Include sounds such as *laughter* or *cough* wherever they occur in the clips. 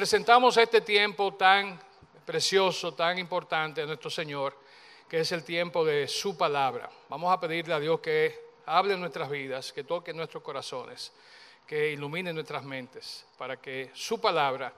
presentamos este tiempo tan precioso, tan importante a nuestro Señor, que es el tiempo de su palabra. Vamos a pedirle a Dios que hable en nuestras vidas, que toque nuestros corazones, que ilumine nuestras mentes, para que su palabra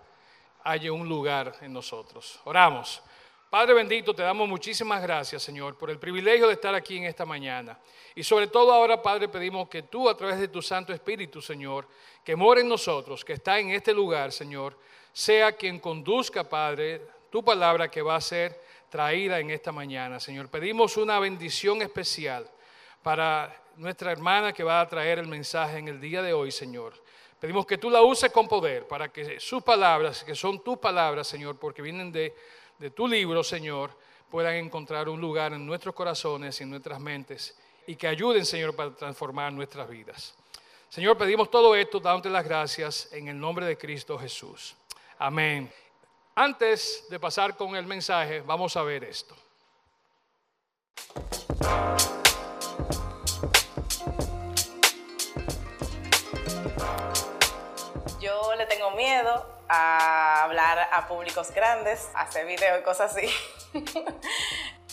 haya un lugar en nosotros. Oramos. Padre bendito, te damos muchísimas gracias, Señor, por el privilegio de estar aquí en esta mañana. Y sobre todo ahora, Padre, pedimos que tú, a través de tu Santo Espíritu, Señor, que mora en nosotros, que está en este lugar, Señor, sea quien conduzca, Padre, tu palabra que va a ser traída en esta mañana, Señor. Pedimos una bendición especial para nuestra hermana que va a traer el mensaje en el día de hoy, Señor. Pedimos que tú la uses con poder para que sus palabras, que son tus palabras, Señor, porque vienen de tu libro, Señor, puedan encontrar un lugar en nuestros corazones y en nuestras mentes y que ayuden, Señor, para transformar nuestras vidas. Señor, pedimos todo esto, dándote las gracias en el nombre de Cristo Jesús. Amén. Antes de pasar con el mensaje, vamos a ver esto. Yo le tengo miedo a hablar a públicos grandes, hacer videos y cosas así. *laughs*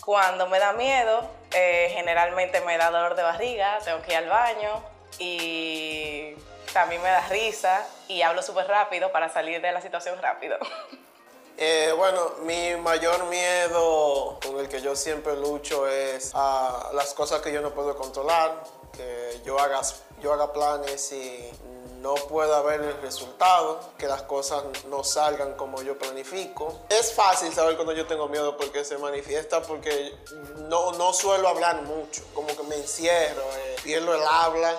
Cuando me da miedo, eh, generalmente me da dolor de barriga, tengo que ir al baño y también me da risa y hablo súper rápido para salir de la situación rápido. *laughs* Eh, bueno, mi mayor miedo con el que yo siempre lucho es a las cosas que yo no puedo controlar, que yo haga, yo haga planes y no pueda ver el resultado, que las cosas no salgan como yo planifico. Es fácil saber cuando yo tengo miedo porque se manifiesta porque no, no suelo hablar mucho, como que me encierro, eh, pierdo el habla.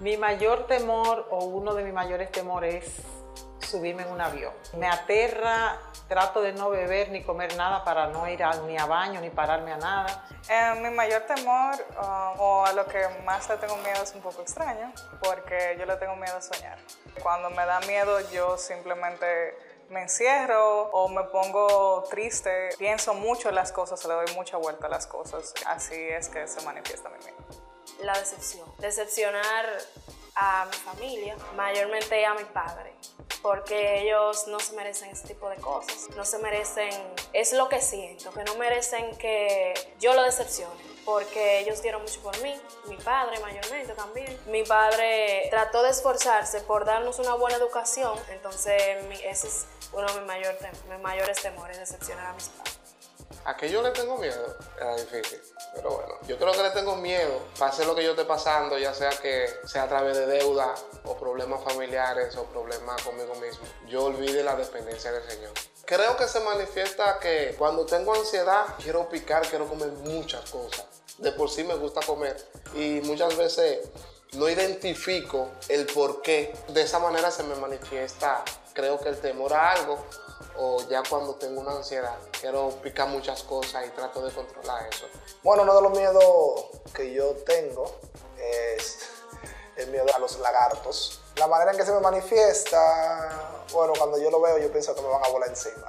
Mi mayor temor o uno de mis mayores temores es subirme en un avión. Me aterra, trato de no beber ni comer nada para no ir ni a baño ni pararme a nada. Eh, mi mayor temor uh, o a lo que más le tengo miedo es un poco extraño, porque yo le tengo miedo a soñar. Cuando me da miedo yo simplemente me encierro o me pongo triste, pienso mucho en las cosas, le doy mucha vuelta a las cosas. Así es que se manifiesta mi miedo. La decepción. Decepcionar a mi familia, mayormente a mi padre, porque ellos no se merecen ese tipo de cosas, no se merecen, es lo que siento, que no merecen que yo lo decepcione, porque ellos dieron mucho por mí, mi padre mayormente también. Mi padre trató de esforzarse por darnos una buena educación, entonces ese es uno de mis, mayores temores, decepcionar a mis padres. ¿A qué yo le tengo miedo? Era difícil. Pero bueno, yo creo que le tengo miedo, pase lo que yo esté pasando, ya sea que sea a través de deuda o problemas familiares o problemas conmigo mismo. Yo olvide la dependencia del Señor. Creo que se manifiesta que cuando tengo ansiedad, quiero picar, quiero comer muchas cosas. De por sí me gusta comer. Y muchas veces no identifico el por qué. De esa manera se me manifiesta, creo que el temor a algo o ya cuando tengo una ansiedad, quiero picar muchas cosas y trato de controlar eso. Bueno, uno de los miedos que yo tengo es el miedo a los lagartos. La manera en que se me manifiesta, bueno, cuando yo lo veo yo pienso que me van a volar encima.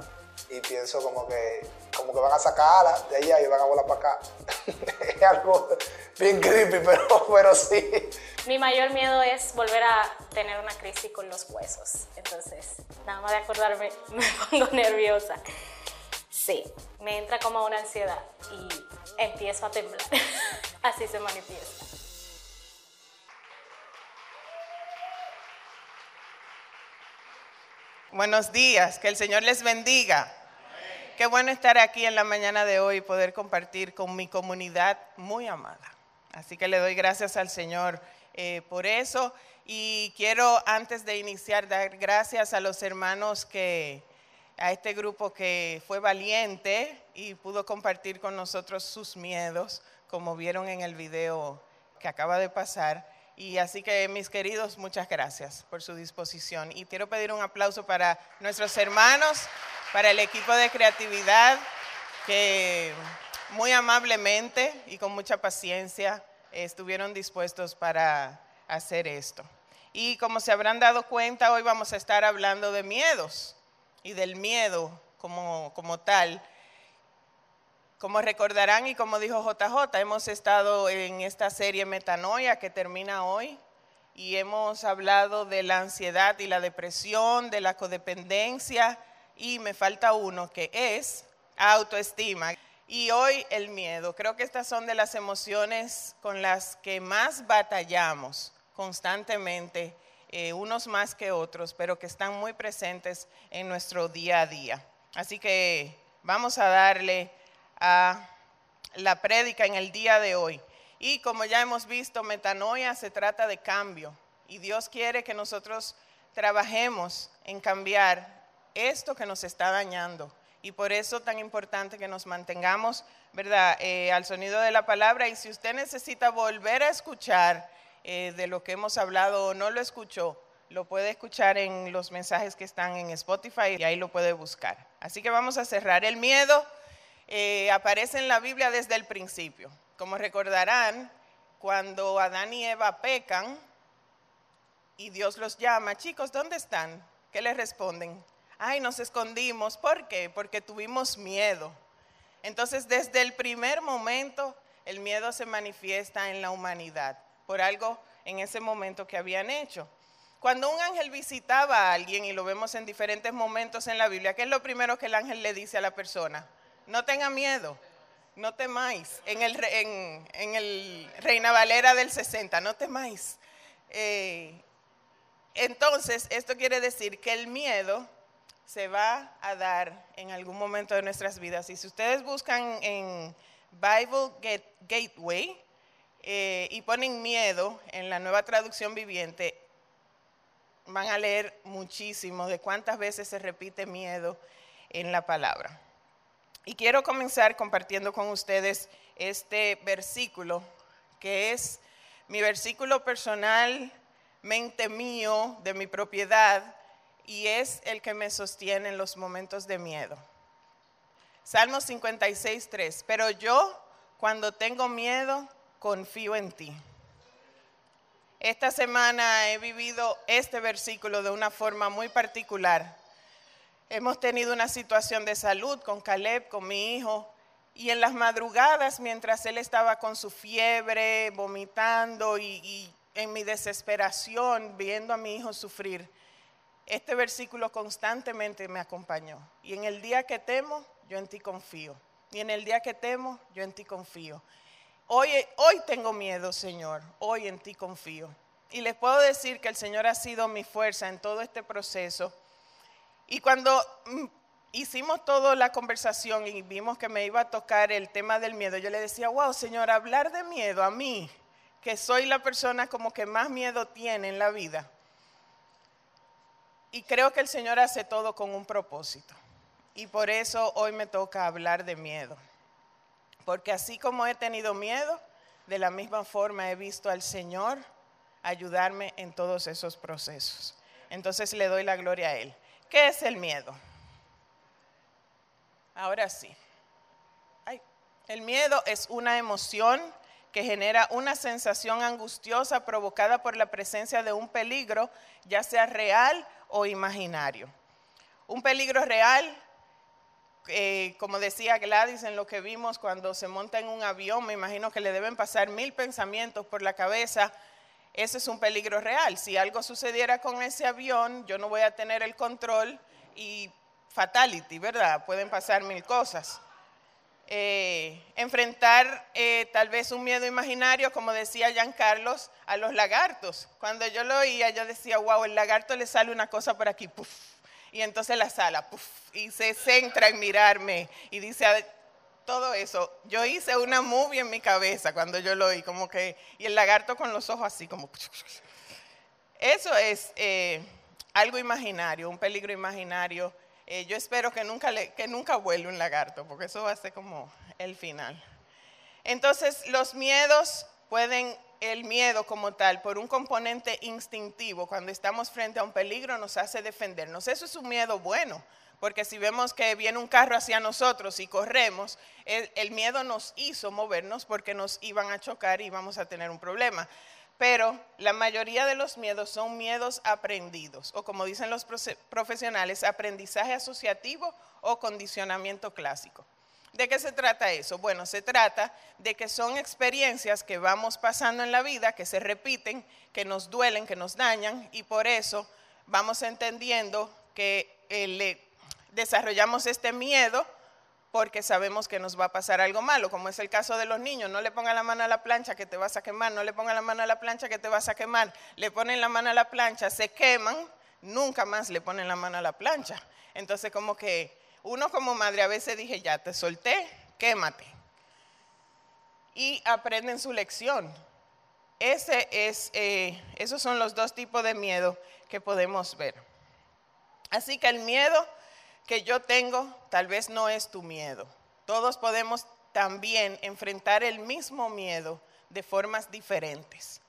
Y pienso como que, como que van a sacar alas de allá y van a volar para acá. *laughs* es algo bien creepy, pero, pero sí. Mi mayor miedo es volver a tener una crisis con los huesos. Entonces, nada más de acordarme, *laughs* me pongo nerviosa. Sí, me entra como una ansiedad y empiezo a temblar. *laughs* Así se manifiesta. Buenos días, que el Señor les bendiga. Qué bueno estar aquí en la mañana de hoy y poder compartir con mi comunidad muy amada. Así que le doy gracias al Señor eh, por eso. Y quiero antes de iniciar dar gracias a los hermanos que, a este grupo que fue valiente y pudo compartir con nosotros sus miedos, como vieron en el video que acaba de pasar. Y así que mis queridos, muchas gracias por su disposición. Y quiero pedir un aplauso para nuestros hermanos, para el equipo de creatividad, que muy amablemente y con mucha paciencia estuvieron dispuestos para hacer esto. Y como se habrán dado cuenta, hoy vamos a estar hablando de miedos y del miedo como, como tal. Como recordarán y como dijo JJ, hemos estado en esta serie Metanoia que termina hoy y hemos hablado de la ansiedad y la depresión, de la codependencia y me falta uno que es autoestima. Y hoy el miedo. Creo que estas son de las emociones con las que más batallamos constantemente, eh, unos más que otros, pero que están muy presentes en nuestro día a día. Así que vamos a darle a la prédica en el día de hoy. Y como ya hemos visto, metanoia se trata de cambio. Y Dios quiere que nosotros trabajemos en cambiar esto que nos está dañando. Y por eso tan importante que nos mantengamos, ¿verdad?, eh, al sonido de la palabra. Y si usted necesita volver a escuchar eh, de lo que hemos hablado o no lo escuchó, lo puede escuchar en los mensajes que están en Spotify y ahí lo puede buscar. Así que vamos a cerrar. El miedo eh, aparece en la Biblia desde el principio. Como recordarán, cuando Adán y Eva pecan y Dios los llama, chicos, ¿dónde están? ¿Qué les responden? Ay, nos escondimos. ¿Por qué? Porque tuvimos miedo. Entonces, desde el primer momento, el miedo se manifiesta en la humanidad por algo en ese momento que habían hecho. Cuando un ángel visitaba a alguien, y lo vemos en diferentes momentos en la Biblia, ¿qué es lo primero que el ángel le dice a la persona? No tenga miedo, no temáis. En el, Reina Valera del 60, no temáis. Eh, entonces, esto quiere decir que el miedo se va a dar en algún momento de nuestras vidas. Y si ustedes buscan en Bible Gateway eh, y ponen miedo en la nueva traducción viviente, van a leer muchísimo de cuántas veces se repite miedo en la palabra. Y quiero comenzar compartiendo con ustedes este versículo, que es mi versículo personalmente mío, de mi propiedad, y es el que me sostiene en los momentos de miedo. Salmo 56, 3. Pero yo, cuando tengo miedo, confío en ti. Esta semana he vivido este versículo de una forma muy particular. Hemos tenido una situación de salud con Caleb, con mi hijo, y en las madrugadas, mientras él estaba con su fiebre, vomitando y, en mi desesperación, viendo a mi hijo sufrir, este versículo constantemente me acompañó. Y en el día que temo, yo en ti confío. Y en el día que temo, yo en ti confío. Hoy, hoy tengo miedo, Señor. Hoy en ti confío. Y les puedo decir que el Señor ha sido mi fuerza en todo este proceso y cuando mm, hicimos toda la conversación y vimos que me iba a tocar el tema del miedo, yo le decía, wow, Señor, hablar de miedo a mí, que soy la persona como que más miedo tiene en la vida. Y creo que el Señor hace todo con un propósito. Y por eso hoy me toca hablar de miedo. Porque así como he tenido miedo, de la misma forma he visto al Señor ayudarme en todos esos procesos. Entonces le doy la gloria a Él. ¿Qué es el miedo? Ahora sí. el miedo es una emoción que genera una sensación angustiosa provocada por la presencia de un peligro, ya sea real o imaginario. Un peligro real, eh, como decía Gladys en lo que vimos cuando se monta en un avión, me imagino que le deben pasar mil pensamientos por la cabeza ese es un peligro real. Si algo sucediera con ese avión, yo no voy a tener el control y fatality, ¿verdad? Pueden pasar mil cosas. Eh, enfrentar eh, tal vez un miedo imaginario, como decía Carlos, a los lagartos. Cuando yo lo oía, yo decía, wow, el lagarto le sale una cosa por aquí, puff, y entonces la sala, puff, y se centra en mirarme y dice, todo eso. Yo hice una movie en mi cabeza cuando yo lo oí, como que, y el lagarto con los ojos así, como... Eso es eh, algo imaginario, un peligro imaginario. Eh, yo espero que nunca, le, que nunca vuelva un lagarto, porque eso va a ser como el final. Entonces, los miedos pueden, el miedo como tal, por un componente instintivo, cuando estamos frente a un peligro, nos hace defendernos. Eso es un miedo bueno, porque si vemos que viene un carro hacia nosotros y corremos, el, miedo nos hizo movernos porque nos iban a chocar y íbamos a tener un problema. Pero la mayoría de los miedos son miedos aprendidos, o como dicen los profesionales, aprendizaje asociativo o condicionamiento clásico. ¿De qué se trata eso? Bueno, se trata de que son experiencias que vamos pasando en la vida, que se repiten, que nos duelen, que nos dañan, y por eso vamos entendiendo que eh, desarrollamos este miedo porque sabemos que nos va a pasar algo malo, como es el caso de los niños, no le pongan la mano a la plancha que te vas a quemar, no le pongan la mano a la plancha que te vas a quemar, le ponen la mano a la plancha, se queman, nunca más le ponen la mano a la plancha. Entonces como que uno como madre a veces dije, ya te solté, quémate. Y aprenden su lección. Ese es, eh, esos son los dos tipos de miedo que podemos ver. Así que el miedo que yo tengo tal vez no es tu miedo. Todos podemos también enfrentar el mismo miedo de formas diferentes.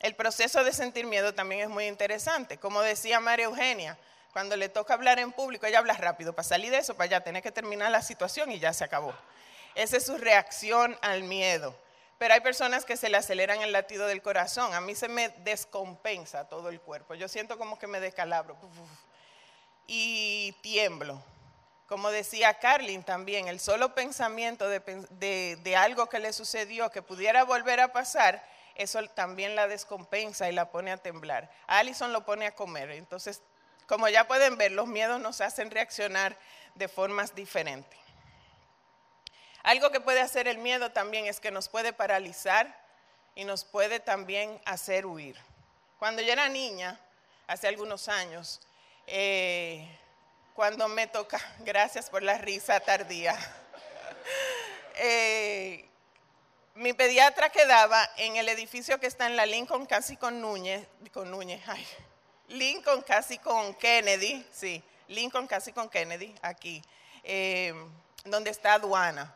El proceso de sentir miedo también es muy interesante. Como decía María Eugenia, cuando le toca hablar en público, ella habla rápido para salir de eso, para ya tener que terminar la situación y ya se acabó. Esa es su reacción al miedo. Pero hay personas que se le aceleran el latido del corazón. A mí se me descompensa todo el cuerpo. Yo siento como que me descalabro y tiemblo. Como decía Carlin también, el solo pensamiento de, algo que le sucedió que pudiera volver a pasar, eso también la descompensa y la pone a temblar. A Allison lo pone a comer. Entonces, como ya pueden ver, los miedos nos hacen reaccionar de formas diferentes. Algo que puede hacer el miedo también es que nos puede paralizar y nos puede también hacer huir. Cuando yo era niña, hace algunos años, eh, cuando me toca, gracias por la risa tardía, *laughs* eh, mi pediatra quedaba en el edificio que está en la Lincoln casi con Núñez, con Núñez, ay, Lincoln casi con Kennedy, sí, Lincoln casi con Kennedy, aquí, eh, donde está aduana.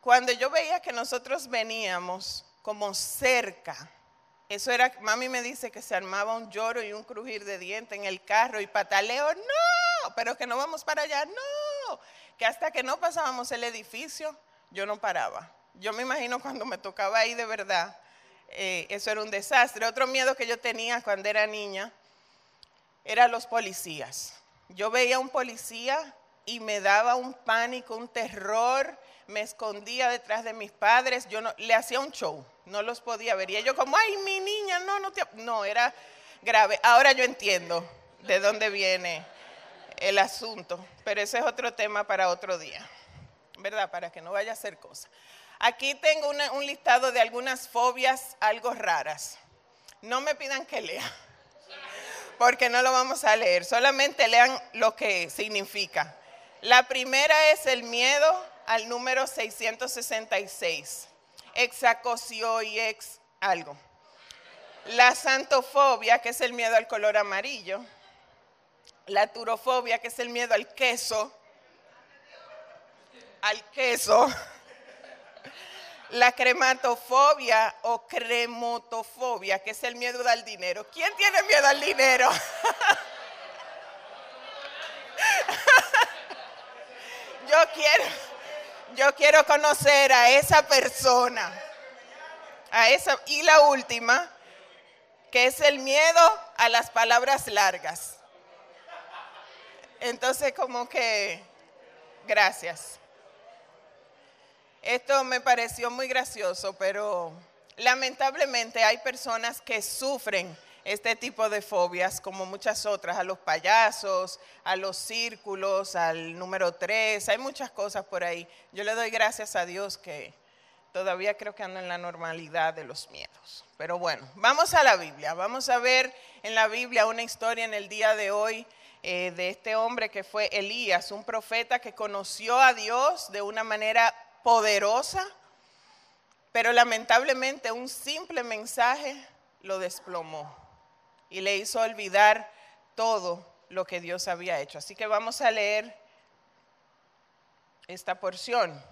Cuando yo veía que nosotros veníamos como cerca eso era, mami me dice que se armaba un lloro y un crujir de dientes en el carro y pataleo, no, pero que no vamos para allá, no, que hasta que no pasábamos el edificio, yo no paraba. Yo me imagino cuando me tocaba ahí de verdad, eh, eso era un desastre. Otro miedo que yo tenía cuando era niña eran los policías. Yo veía a un policía y me daba un pánico, un terror me escondía detrás de mis padres, yo le hacía un show, no los podía ver. Y ellos como, ay, mi niña, no, no te... No, era grave. Ahora yo entiendo de dónde viene el asunto, pero ese es otro tema para otro día, ¿verdad? Para que no vaya a hacer cosas. Aquí tengo un listado de algunas fobias algo raras. No me pidan que lea, porque no lo vamos a leer, solamente lean lo que significa. La primera es el miedo al número 666, exacocio y ex algo. La santofobia, que es el miedo al color amarillo. La turofobia, que es el miedo al queso. Al queso. La crematofobia o cremotofobia, que es el miedo al dinero. ¿Quién tiene miedo al dinero? *laughs* Yo quiero yo quiero conocer a esa persona. A esa, y la última, que es el miedo a las palabras largas. Entonces, como que, gracias. Esto me pareció muy gracioso, pero lamentablemente hay personas que sufren este tipo de fobias, como muchas otras, a los payasos, a los círculos, al número tres, hay muchas cosas por ahí. Yo le doy gracias a Dios que todavía creo que ando en la normalidad de los miedos. Pero bueno, vamos a la Biblia, vamos a ver en la Biblia una historia en el día de hoy eh, de este hombre que fue Elías, un profeta que conoció a Dios de una manera poderosa, pero lamentablemente un simple mensaje lo desplomó y le hizo olvidar todo lo que Dios había hecho. Así que vamos a leer esta porción.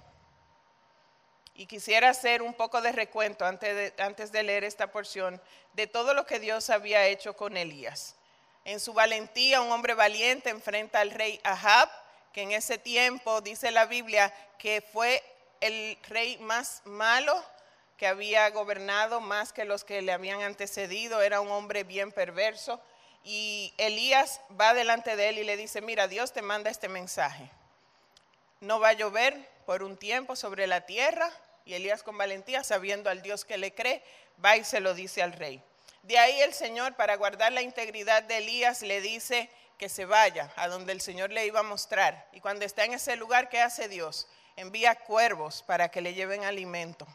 Y quisiera hacer un poco de recuento antes de, antes de leer esta porción de todo lo que Dios había hecho con Elías. En su valentía, un hombre valiente enfrenta al rey Ahab, que en ese tiempo dice la Biblia que fue el rey más malo que había gobernado más que los que le habían antecedido, era un hombre bien perverso. Y Elías va delante de él y le dice, mira, Dios te manda este mensaje. no va a llover por un tiempo sobre la tierra. Y Elías con valentía, sabiendo al Dios que le cree, va y se lo dice al rey. De ahí el Señor, para guardar la integridad de Elías, le dice que se vaya a donde el Señor le iba a mostrar. Y cuando está en ese lugar, ¿qué hace Dios? Envía cuervos para que le lleven alimento.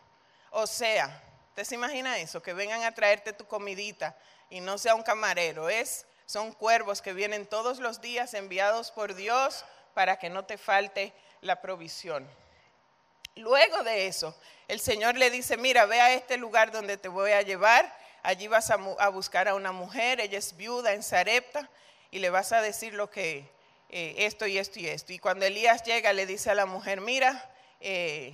O sea, ¿usted se imagina eso? Que vengan a traerte tu comidita y no sea un camarero. Es, son cuervos que vienen todos los días enviados por Dios para que no te falte la provisión. Luego de eso, el Señor le dice, mira, ve a este lugar donde te voy a llevar, allí vas a, buscar a una mujer, ella es viuda en Sarepta, y le vas a decir lo que, eh, esto y esto y esto. Y cuando Elías llega, le dice a la mujer, mira, eh,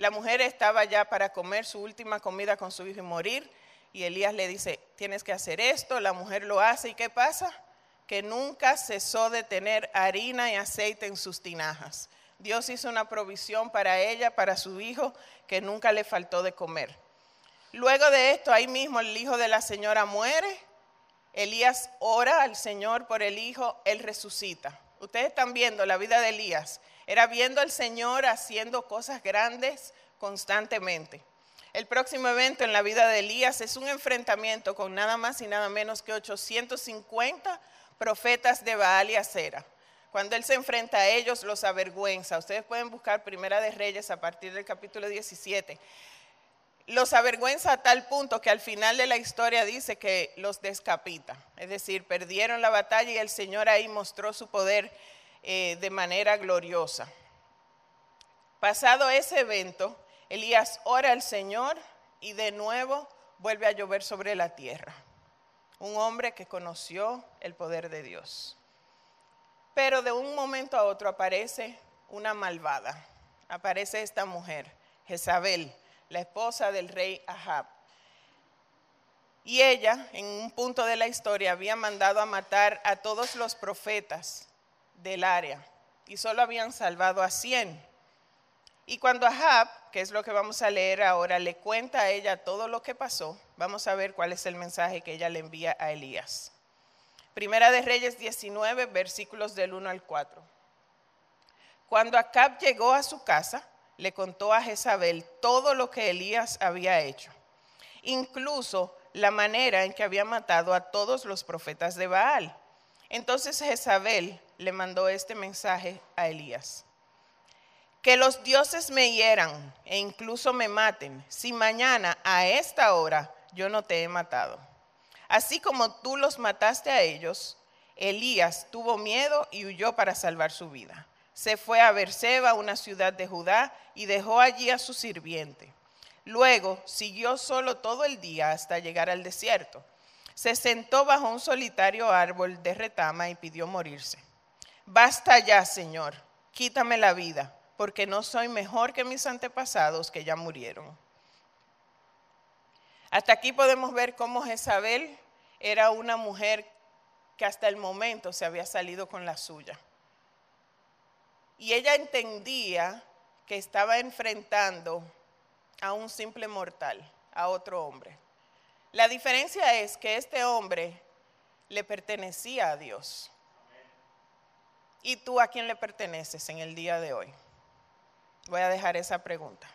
la mujer estaba ya para comer su última comida con su hijo y morir, y Elías le dice, tienes que hacer esto, la mujer lo hace, ¿y qué pasa? Que nunca cesó de tener harina y aceite en sus tinajas. Dios hizo una provisión para ella, para su hijo, que nunca le faltó de comer. Luego de esto, ahí mismo el hijo de la señora muere. Elías ora al Señor por el hijo, él resucita. Ustedes están viendo la vida de Elías. Era viendo al Señor haciendo cosas grandes constantemente. El próximo evento en la vida de Elías es un enfrentamiento con nada más y nada menos que 850 profetas de Baal y Acera. Cuando él se enfrenta a ellos, los avergüenza. Ustedes pueden buscar Primera de Reyes a partir del capítulo 17. Los avergüenza a tal punto que al final de la historia dice que los descapita. Es decir, perdieron la batalla y el Señor ahí mostró su poder eh, de manera gloriosa. Pasado ese evento, Elías ora al Señor y de nuevo vuelve a llover sobre la tierra. Un hombre que conoció el poder de Dios. Pero de un momento a otro aparece una malvada. Aparece esta mujer, Jezabel, la esposa del rey Ahab. Y ella, en un punto de la historia, había mandado a matar a todos los profetas del área y solo habían salvado a 100. Y cuando Ahab, que es lo que vamos a leer ahora, le cuenta a ella todo lo que pasó, vamos a ver cuál es el mensaje que ella le envía a Elías. Primera de Reyes 19, versículos del 1 al 4. Cuando Acab llegó a su casa, le contó a Jezabel todo lo que Elías había hecho, incluso la manera en que había matado a todos los profetas de Baal. Entonces Jezabel le mandó este mensaje a Elías. Que los dioses me hieran e incluso me maten si mañana a esta hora yo no te he matado. Así como tú los mataste a ellos, Elías tuvo miedo y huyó para salvar su vida. Se fue a Berseba, una ciudad de Judá, y dejó allí a su sirviente. Luego siguió solo todo el día hasta llegar al desierto. Se sentó bajo un solitario árbol de retama y pidió morirse. Basta ya, Señor, quítame la vida, porque no soy mejor que mis antepasados que ya murieron. Hasta aquí podemos ver cómo Jezabel era una mujer que hasta el momento se había salido con la suya. Y ella entendía que estaba enfrentando a un simple mortal, a otro hombre. La diferencia es que este hombre le pertenecía a Dios. ¿Y tú a quién le perteneces en el día de hoy? Voy a dejar esa pregunta.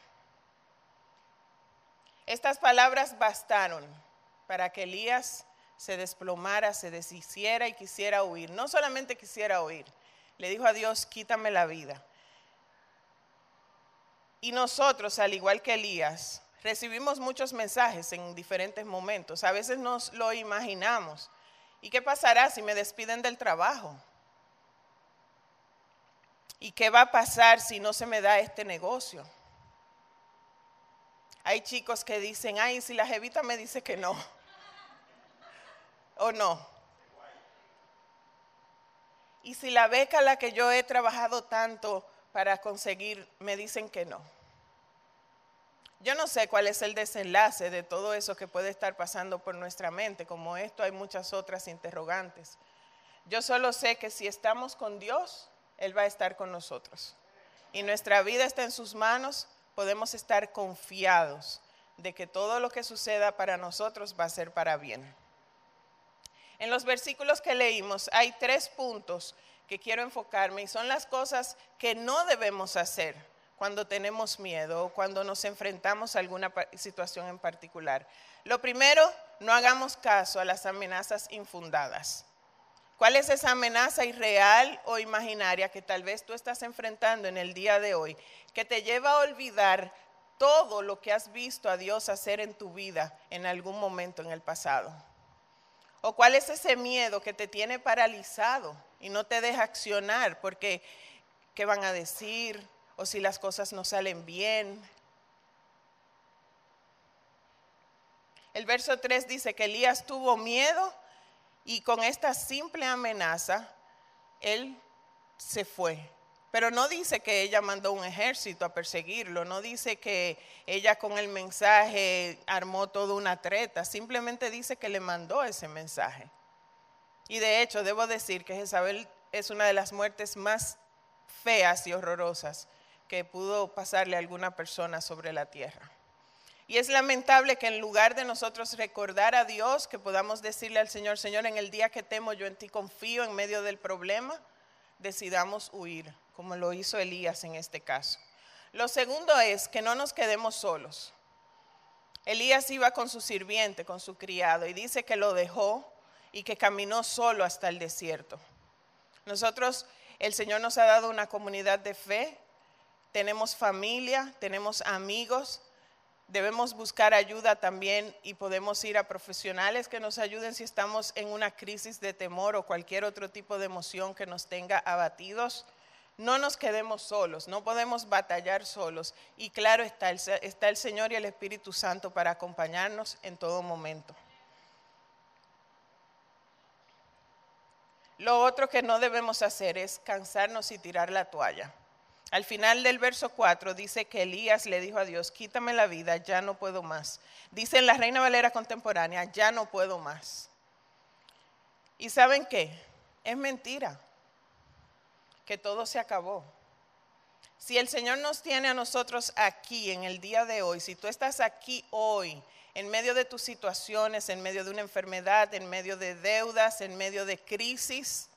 Estas palabras bastaron para que Elías se desplomara, se deshiciera y quisiera huir. No solamente quisiera huir, le dijo a Dios, quítame la vida. Y nosotros, al igual que Elías, recibimos muchos mensajes en diferentes momentos. A veces nos lo imaginamos. ¿Y qué pasará si me despiden del trabajo? ¿Y qué va a pasar si no se me da este negocio? Hay chicos que dicen, ay, si la jevita me dice que no. ¿O no? Y si la beca a la que yo he trabajado tanto para conseguir me dicen que no. Yo no sé cuál es el desenlace de todo eso que puede estar pasando por nuestra mente. Como esto hay muchas otras interrogantes. Yo solo sé que si estamos con Dios, Él va a estar con nosotros. Y nuestra vida está en sus manos podemos estar confiados de que todo lo que suceda para nosotros va a ser para bien. En los versículos que leímos hay tres puntos que quiero enfocarme y son las cosas que no debemos hacer cuando tenemos miedo o cuando nos enfrentamos a alguna situación en particular. Lo primero, no hagamos caso a las amenazas infundadas. ¿Cuál es esa amenaza irreal o imaginaria que tal vez tú estás enfrentando en el día de hoy, que te lleva a olvidar todo lo que has visto a Dios hacer en tu vida en algún momento en el pasado? ¿O cuál es ese miedo que te tiene paralizado y no te deja accionar porque qué van a decir o si las cosas no salen bien? El verso 3 dice que Elías tuvo miedo y con esta simple amenaza, él se fue. Pero no dice que ella mandó un ejército a perseguirlo, no dice que ella con el mensaje armó toda una treta, simplemente dice que le mandó ese mensaje. Y de hecho, debo decir que Jezabel es una de las muertes más feas y horrorosas que pudo pasarle a alguna persona sobre la tierra. Y es lamentable que en lugar de nosotros recordar a Dios, que podamos decirle al Señor, Señor, en el día que temo yo en ti confío en medio del problema, decidamos huir, como lo hizo Elías en este caso. Lo segundo es que no nos quedemos solos. Elías iba con su sirviente, con su criado, y dice que lo dejó y que caminó solo hasta el desierto. Nosotros, el Señor nos ha dado una comunidad de fe, tenemos familia, tenemos amigos, Debemos buscar ayuda también y podemos ir a profesionales que nos ayuden si estamos en una crisis de temor o cualquier otro tipo de emoción que nos tenga abatidos. No nos quedemos solos, no podemos batallar solos. Y claro está el, está el Señor y el Espíritu Santo para acompañarnos en todo momento. Lo otro que no debemos hacer es cansarnos y tirar la toalla. Al final del verso 4 dice que Elías le dijo a Dios, quítame la vida, ya no puedo más. Dice en la Reina Valera contemporánea, ya no puedo más. ¿Y saben qué? Es mentira, que todo se acabó. Si el Señor nos tiene a nosotros aquí en el día de hoy, si tú estás aquí hoy, en medio de tus situaciones, en medio de una enfermedad, en medio de deudas, en medio de crisis,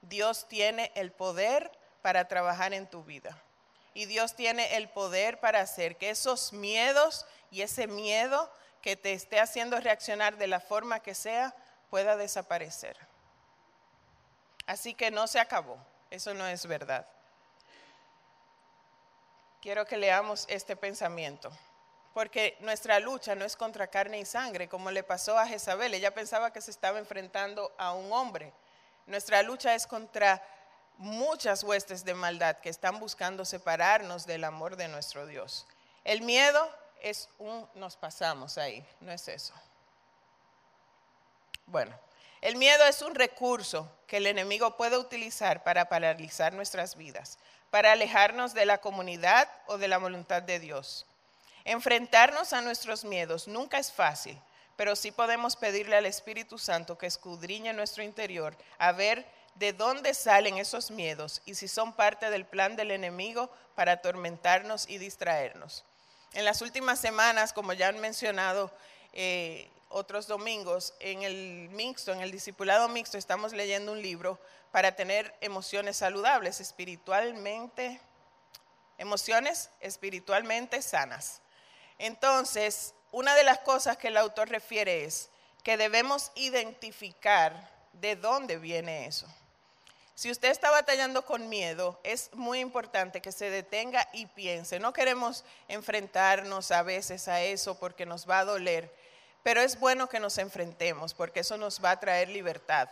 Dios tiene el poder para trabajar en tu vida. Y Dios tiene el poder para hacer que esos miedos y ese miedo que te esté haciendo reaccionar de la forma que sea pueda desaparecer. Así que no se acabó. Eso no es verdad. Quiero que leamos este pensamiento. Porque nuestra lucha no es contra carne y sangre, como le pasó a Jezabel. Ella pensaba que se estaba enfrentando a un hombre. Nuestra lucha es contra muchas huestes de maldad que están buscando separarnos del amor de nuestro Dios. El miedo es un, nos pasamos ahí, no es eso. Bueno, el miedo es un recurso que el enemigo puede utilizar para paralizar nuestras vidas, para alejarnos de la comunidad o de la voluntad de Dios. Enfrentarnos a nuestros miedos nunca es fácil, pero sí podemos pedirle al Espíritu Santo que escudriñe nuestro interior a ver de dónde salen esos miedos y si son parte del plan del enemigo para atormentarnos y distraernos. En las últimas semanas, como ya han mencionado eh, otros domingos, en el mixto, en el discipulado mixto, estamos leyendo un libro para tener emociones saludables, espiritualmente, emociones espiritualmente sanas. Entonces, una de las cosas que el autor refiere es que debemos identificar de dónde viene eso. Si usted está batallando con miedo, es muy importante que se detenga y piense. No queremos enfrentarnos a veces a eso porque nos va a doler, pero es bueno que nos enfrentemos porque eso nos va a traer libertad.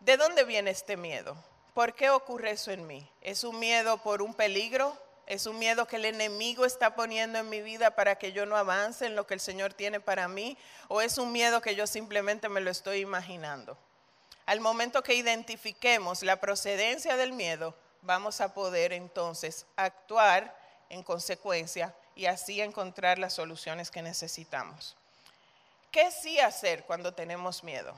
¿De dónde viene este miedo? ¿Por qué ocurre eso en mí? ¿Es un miedo por un peligro? ¿Es un miedo que el enemigo está poniendo en mi vida para que yo no avance en lo que el Señor tiene para mí? ¿O es un miedo que yo simplemente me lo estoy imaginando? Al momento que identifiquemos la procedencia del miedo, vamos a poder entonces actuar en consecuencia y así encontrar las soluciones que necesitamos. ¿Qué sí hacer cuando tenemos miedo?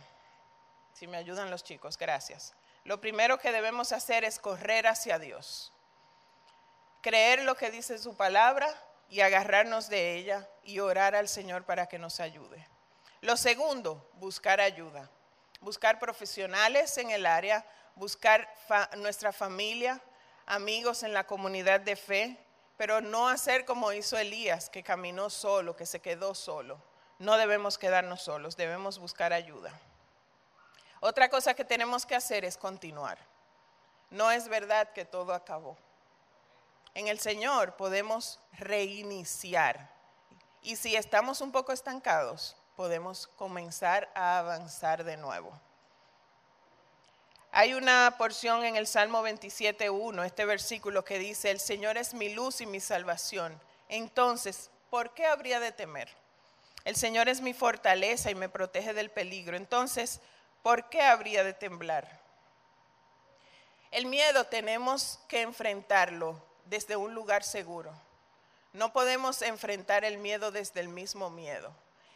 Si me ayudan los chicos, gracias. Lo primero que debemos hacer es correr hacia Dios. Creer lo que dice su palabra y agarrarnos de ella y orar al Señor para que nos ayude. Lo segundo, buscar ayuda. Buscar profesionales en el área, buscar fa- nuestra familia, amigos en la comunidad de fe, pero no hacer como hizo Elías, que caminó solo, que se quedó solo. No debemos quedarnos solos, debemos buscar ayuda. Otra cosa que tenemos que hacer es continuar. No es verdad que todo acabó. En el Señor podemos reiniciar. Y si estamos un poco estancados, podemos comenzar a avanzar de nuevo. Hay una porción en el Salmo 27.1, este versículo que dice, el Señor es mi luz y mi salvación. Entonces, ¿por qué habría de temer? El Señor es mi fortaleza y me protege del peligro. Entonces, ¿por qué habría de temblar? El miedo tenemos que enfrentarlo desde un lugar seguro. No podemos enfrentar el miedo desde el mismo miedo.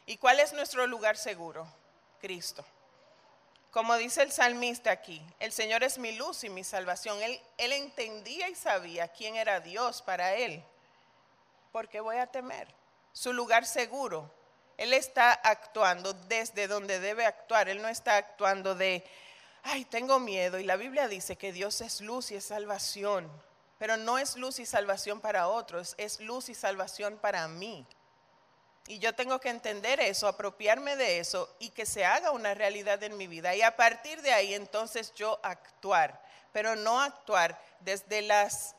¿Y cuál es nuestro lugar seguro? Cristo. Como dice el salmista aquí, el Señor es mi luz y mi salvación. Él, él entendía y sabía quién era Dios para él. ¿Por qué voy a temer? Su lugar seguro. Él está actuando desde donde debe actuar. Él no está actuando de, ay, tengo miedo. Y la Biblia dice que Dios es luz y es salvación. Pero no es luz y salvación para otros, es luz y salvación para mí. Y yo tengo que entender eso, apropiarme de eso y que se haga una realidad en mi vida. Y a partir de ahí entonces yo actuar, pero no actuar desde las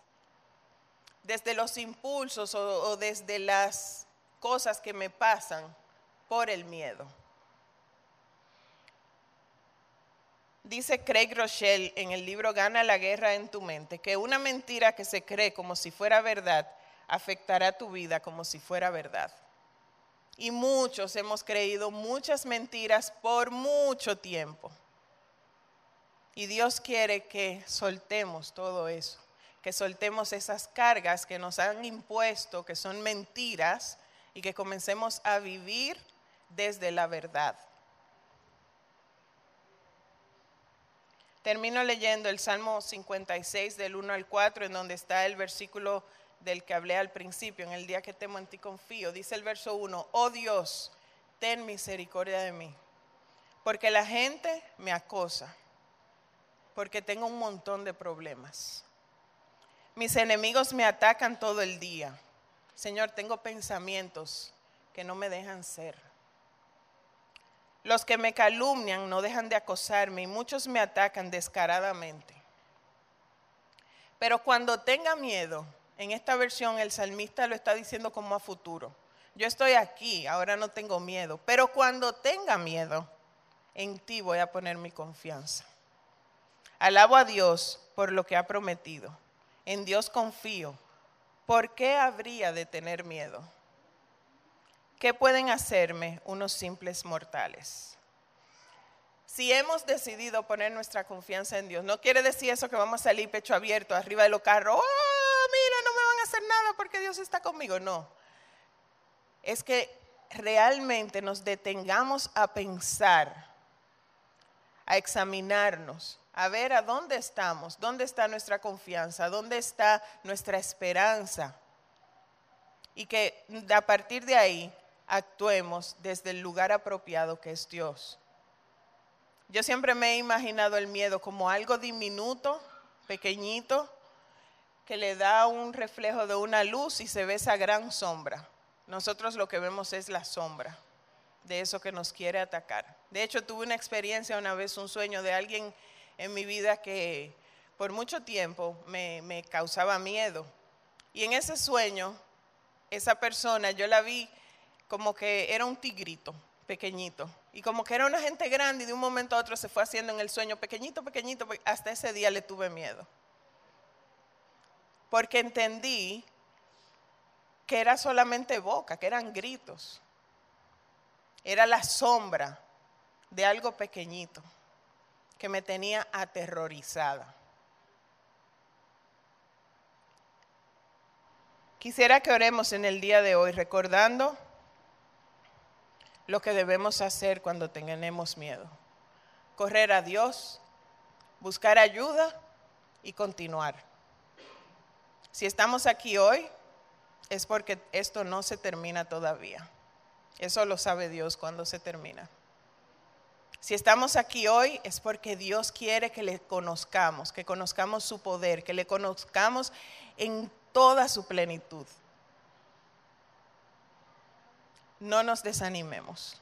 desde los impulsos o, o desde las cosas que me pasan por el miedo. Dice Craig Rochelle en el libro Gana la guerra en tu mente que una mentira que se cree como si fuera verdad afectará tu vida como si fuera verdad. Y muchos hemos creído muchas mentiras por mucho tiempo. Y Dios quiere que soltemos todo eso, que soltemos esas cargas que nos han impuesto, que son mentiras, y que comencemos a vivir desde la verdad. Termino leyendo el Salmo 56 del 1 al 4, en donde está el versículo del que hablé al principio, en el día que temo en ti confío. Dice el verso 1, oh Dios, ten misericordia de mí, porque la gente me acosa, porque tengo un montón de problemas. Mis enemigos me atacan todo el día. Señor, tengo pensamientos que no me dejan ser. Los que me calumnian no dejan de acosarme y muchos me atacan descaradamente. Pero cuando tenga miedo, en esta versión el salmista lo está diciendo como a futuro. Yo estoy aquí, ahora no tengo miedo, pero cuando tenga miedo, en ti voy a poner mi confianza. Alabo a Dios por lo que ha prometido. En Dios confío. ¿Por qué habría de tener miedo? ¿Qué pueden hacerme unos simples mortales? Si hemos decidido poner nuestra confianza en Dios, no quiere decir eso que vamos a salir pecho abierto arriba de los carros. Oh, mira, no me van a nada porque Dios está conmigo. No. Es que realmente nos detengamos a pensar, a examinarnos, a ver a dónde estamos, dónde está nuestra confianza, dónde está nuestra esperanza. Y que a partir de ahí actuemos desde el lugar apropiado que es Dios. Yo siempre me he imaginado el miedo como algo diminuto, pequeñito, que le da un reflejo de una luz y se ve esa gran sombra. Nosotros lo que vemos es la sombra de eso que nos quiere atacar. De hecho, tuve una experiencia una vez, un sueño de alguien en mi vida que por mucho tiempo me, causaba miedo. Y en ese sueño, esa persona, yo la vi como que era un tigrito pequeñito. Y como que era una gente grande y de un momento a otro se fue haciendo en el sueño pequeñito, pequeñito, hasta ese día le tuve miedo. Porque entendí que era solamente boca, que eran gritos. Era la sombra de algo pequeñito que me tenía aterrorizada. Quisiera que oremos en el día de hoy recordando lo que debemos hacer cuando tengamos miedo. Correr a Dios, buscar ayuda y continuar. Si estamos aquí hoy, es porque esto no se termina todavía. Eso lo sabe Dios cuando se termina. Si estamos aquí hoy es porque Dios quiere que le conozcamos, que conozcamos su poder, que le conozcamos en toda su plenitud. No nos desanimemos.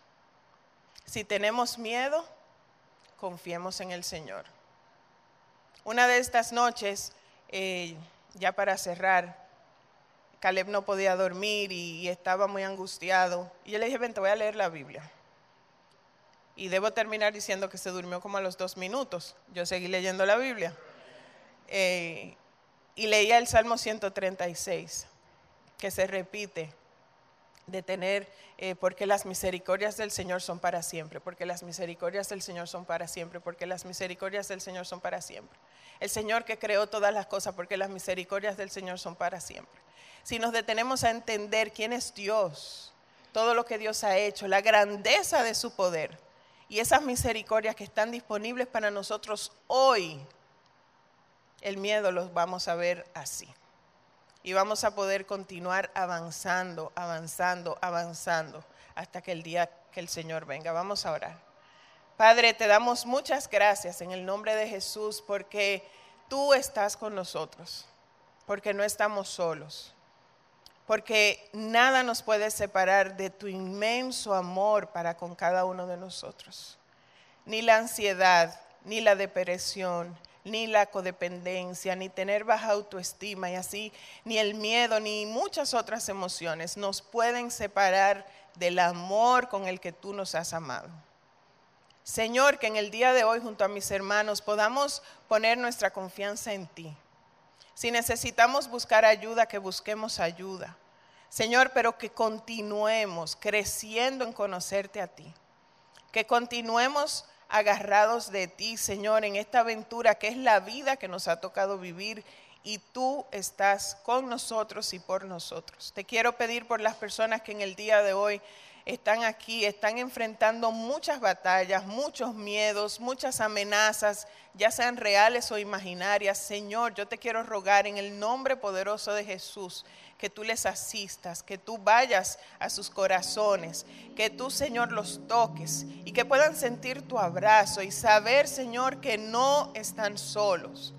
Si tenemos miedo, confiemos en el Señor. Una de estas noches, eh, ya para cerrar, Caleb no podía dormir y estaba muy angustiado. Y yo le dije, ven, te voy a leer la Biblia. Y debo terminar diciendo que se durmió como a los dos minutos. Yo seguí leyendo la Biblia. Eh, y leía el Salmo 136, que se repite de tener, eh, porque las misericordias del Señor son para siempre, porque las misericordias del Señor son para siempre, porque las misericordias del Señor son para siempre. El Señor que creó todas las cosas, porque las misericordias del Señor son para siempre. Si nos detenemos a entender quién es Dios, todo lo que Dios ha hecho, la grandeza de su poder, y esas misericordias que están disponibles para nosotros hoy, el miedo los vamos a ver así. Y vamos a poder continuar avanzando, avanzando, avanzando hasta que el día que el Señor venga. Vamos a orar. Padre, te damos muchas gracias en el nombre de Jesús porque tú estás con nosotros, porque no estamos solos, porque nada nos puede separar de tu inmenso amor para con cada uno de nosotros. Ni la ansiedad, ni la depresión, ni la codependencia, ni tener baja autoestima y así, ni el miedo, ni muchas otras emociones nos pueden separar del amor con el que tú nos has amado. Señor, que en el día de hoy junto a mis hermanos podamos poner nuestra confianza en ti si necesitamos buscar ayuda, que busquemos ayuda. Señor, pero que continuemos creciendo en conocerte a ti. Que continuemos agarrados de ti, Señor, en esta aventura que es la vida que nos ha tocado vivir y tú estás con nosotros y por nosotros. Te quiero pedir por las personas que en el día de hoy están aquí, están enfrentando muchas batallas, muchos miedos, muchas amenazas, ya sean reales o imaginarias. Señor, yo te quiero rogar en el nombre poderoso de Jesús que tú les asistas, que tú vayas a sus corazones, que tú, Señor, los toques y que puedan sentir tu abrazo y saber, Señor, que no están solos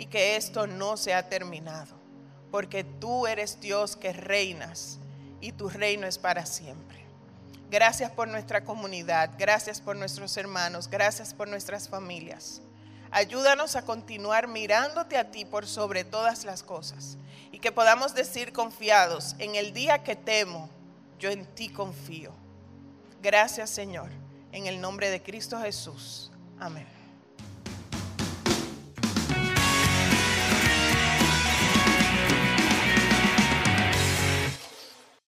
y que esto no se ha terminado, porque tú eres Dios que reinas y tu reino es para siempre. Gracias por nuestra comunidad, gracias por nuestros hermanos, gracias por nuestras familias. Ayúdanos a continuar mirándote a ti por sobre todas las cosas y que podamos decir confiados, en el día que temo, yo en ti confío. Gracias Señor, en el nombre de Cristo Jesús. Amén.